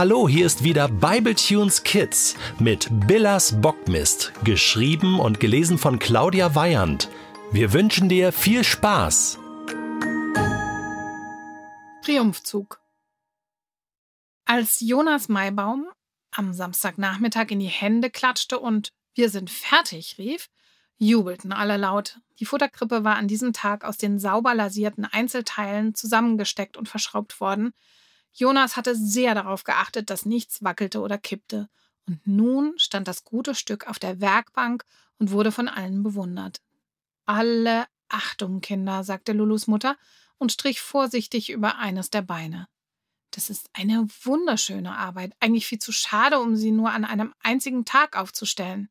Hallo, hier ist wieder Bibletunes Kids mit Billas Bockmist, geschrieben und gelesen von Claudia Weyand. Wir wünschen dir viel Spaß. Triumphzug. Als Jonas Maibaum am Samstagnachmittag in die Hände klatschte und wir sind fertig rief, jubelten alle laut. Die Futterkrippe war an diesem Tag aus den sauber lasierten Einzelteilen zusammengesteckt und verschraubt worden, Jonas hatte sehr darauf geachtet, dass nichts wackelte oder kippte. Und nun stand das gute Stück auf der Werkbank und wurde von allen bewundert. Alle Achtung, Kinder, sagte Lulus Mutter und strich vorsichtig über eines der Beine. Das ist eine wunderschöne Arbeit, eigentlich viel zu schade, um sie nur an einem einzigen Tag aufzustellen.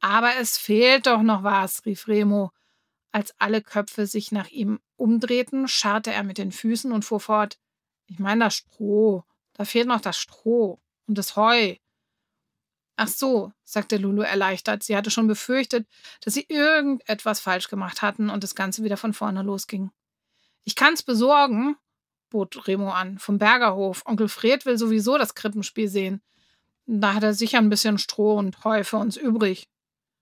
Aber es fehlt doch noch was, rief Remo. Als alle Köpfe sich nach ihm umdrehten, scharrte er mit den Füßen und fuhr fort. Ich meine das Stroh. Da fehlt noch das Stroh und das Heu. Ach so, sagte Lulu erleichtert. Sie hatte schon befürchtet, dass sie irgendetwas falsch gemacht hatten und das Ganze wieder von vorne losging. Ich kann's besorgen, bot Remo an, vom Bergerhof. Onkel Fred will sowieso das Krippenspiel sehen. Da hat er sicher ein bisschen Stroh und Heu für uns übrig.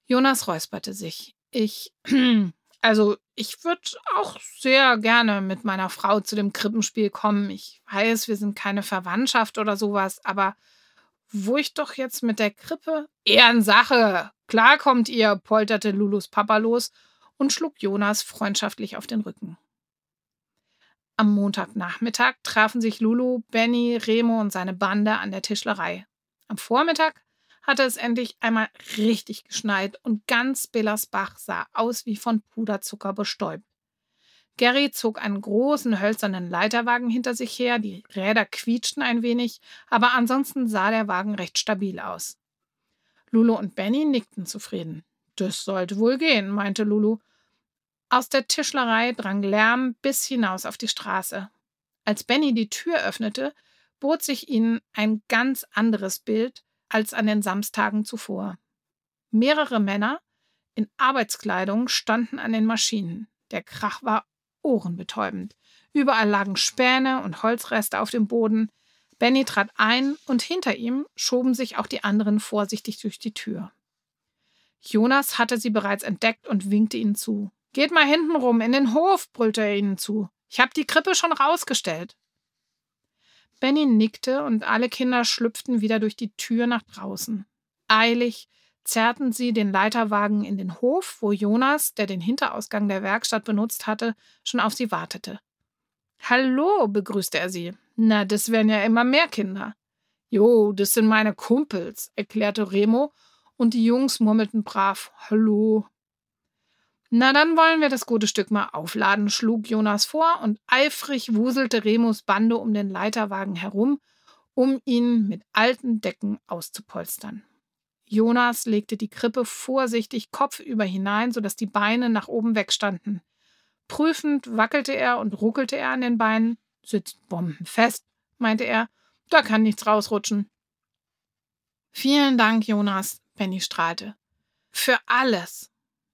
Jonas räusperte sich. Ich, Also ich würde auch sehr gerne mit meiner Frau zu dem Krippenspiel kommen. Ich weiß, wir sind keine Verwandtschaft oder sowas, aber wo ich doch jetzt mit der Krippe. Ehrensache! Klar kommt ihr, polterte Lulus Papa los und schlug Jonas freundschaftlich auf den Rücken. Am Montagnachmittag trafen sich Lulu, Benny, Remo und seine Bande an der Tischlerei. Am Vormittag hatte es endlich einmal richtig geschneit und ganz Billersbach sah aus wie von Puderzucker bestäubt. Gary zog einen großen hölzernen Leiterwagen hinter sich her, die Räder quietschten ein wenig, aber ansonsten sah der Wagen recht stabil aus. Lulu und Benny nickten zufrieden. Das sollte wohl gehen, meinte Lulu. Aus der Tischlerei drang Lärm bis hinaus auf die Straße. Als Benny die Tür öffnete, bot sich ihnen ein ganz anderes Bild, als an den Samstagen zuvor. Mehrere Männer in Arbeitskleidung standen an den Maschinen. Der Krach war ohrenbetäubend. Überall lagen Späne und Holzreste auf dem Boden. Benny trat ein und hinter ihm schoben sich auch die anderen vorsichtig durch die Tür. Jonas hatte sie bereits entdeckt und winkte ihnen zu. Geht mal hinten rum, in den Hof, brüllte er ihnen zu. Ich habe die Krippe schon rausgestellt. Benny nickte und alle Kinder schlüpften wieder durch die Tür nach draußen. Eilig zerrten sie den Leiterwagen in den Hof, wo Jonas, der den Hinterausgang der Werkstatt benutzt hatte, schon auf sie wartete. Hallo, begrüßte er sie. Na, das wären ja immer mehr Kinder. Jo, das sind meine Kumpels, erklärte Remo, und die Jungs murmelten brav Hallo. Na, dann wollen wir das gute Stück mal aufladen, schlug Jonas vor, und eifrig wuselte Remus Bande um den Leiterwagen herum, um ihn mit alten Decken auszupolstern. Jonas legte die Krippe vorsichtig kopfüber hinein, sodass die Beine nach oben wegstanden. Prüfend wackelte er und ruckelte er an den Beinen. Sitzt bombenfest, meinte er. Da kann nichts rausrutschen. Vielen Dank, Jonas, Penny strahlte. Für alles.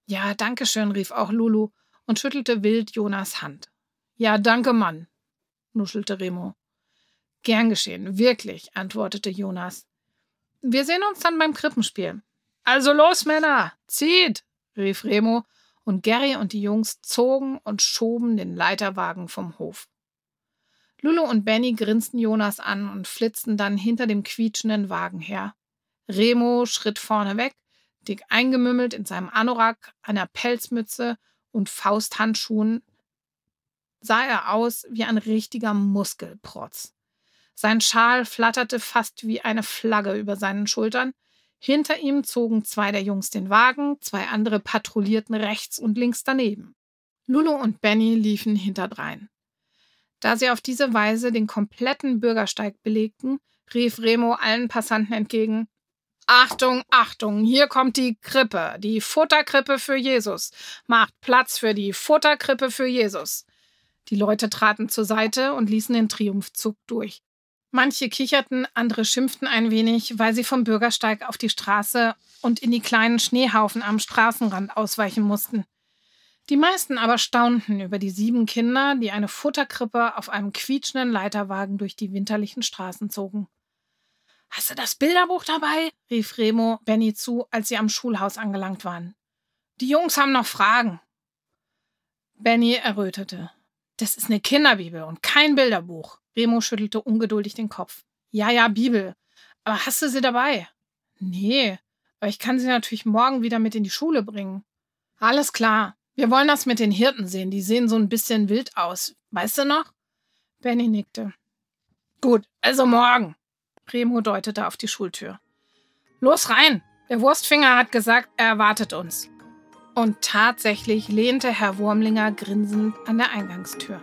Ja, danke schön, rief auch Lulu und schüttelte wild Jonas Hand. Ja, danke, Mann, nuschelte Remo. Gern geschehen, wirklich, antwortete Jonas. Wir sehen uns dann beim Krippenspiel. Also los, Männer, zieht, rief Remo, und Gary und die Jungs zogen und schoben den Leiterwagen vom Hof. Lulu und Benny grinsten Jonas an und flitzten dann hinter dem quietschenden Wagen her. Remo schritt vorne weg, dick eingemümmelt in seinem Anorak, einer Pelzmütze und Fausthandschuhen, sah er aus wie ein richtiger Muskelprotz. Sein Schal flatterte fast wie eine Flagge über seinen Schultern. Hinter ihm zogen zwei der Jungs den Wagen, zwei andere patrouillierten rechts und links daneben. Lulu und Benny liefen hinterdrein. Da sie auf diese Weise den kompletten Bürgersteig belegten, rief Remo allen Passanten entgegen Achtung, Achtung, hier kommt die Krippe, die Futterkrippe für Jesus. Macht Platz für die Futterkrippe für Jesus. Die Leute traten zur Seite und ließen den Triumphzug durch. Manche kicherten, andere schimpften ein wenig, weil sie vom Bürgersteig auf die Straße und in die kleinen Schneehaufen am Straßenrand ausweichen mussten. Die meisten aber staunten über die sieben Kinder, die eine Futterkrippe auf einem quietschenden Leiterwagen durch die winterlichen Straßen zogen. Hast du das Bilderbuch dabei? rief Remo Benny zu, als sie am Schulhaus angelangt waren. Die Jungs haben noch Fragen. Benny errötete. Das ist eine Kinderbibel und kein Bilderbuch. Remo schüttelte ungeduldig den Kopf. Ja, ja, Bibel. Aber hast du sie dabei? Nee, aber ich kann sie natürlich morgen wieder mit in die Schule bringen. Alles klar. Wir wollen das mit den Hirten sehen. Die sehen so ein bisschen wild aus. Weißt du noch? Benny nickte. Gut, also morgen. Remo deutete auf die Schultür. Los rein! Der Wurstfinger hat gesagt, er erwartet uns. Und tatsächlich lehnte Herr Wurmlinger grinsend an der Eingangstür.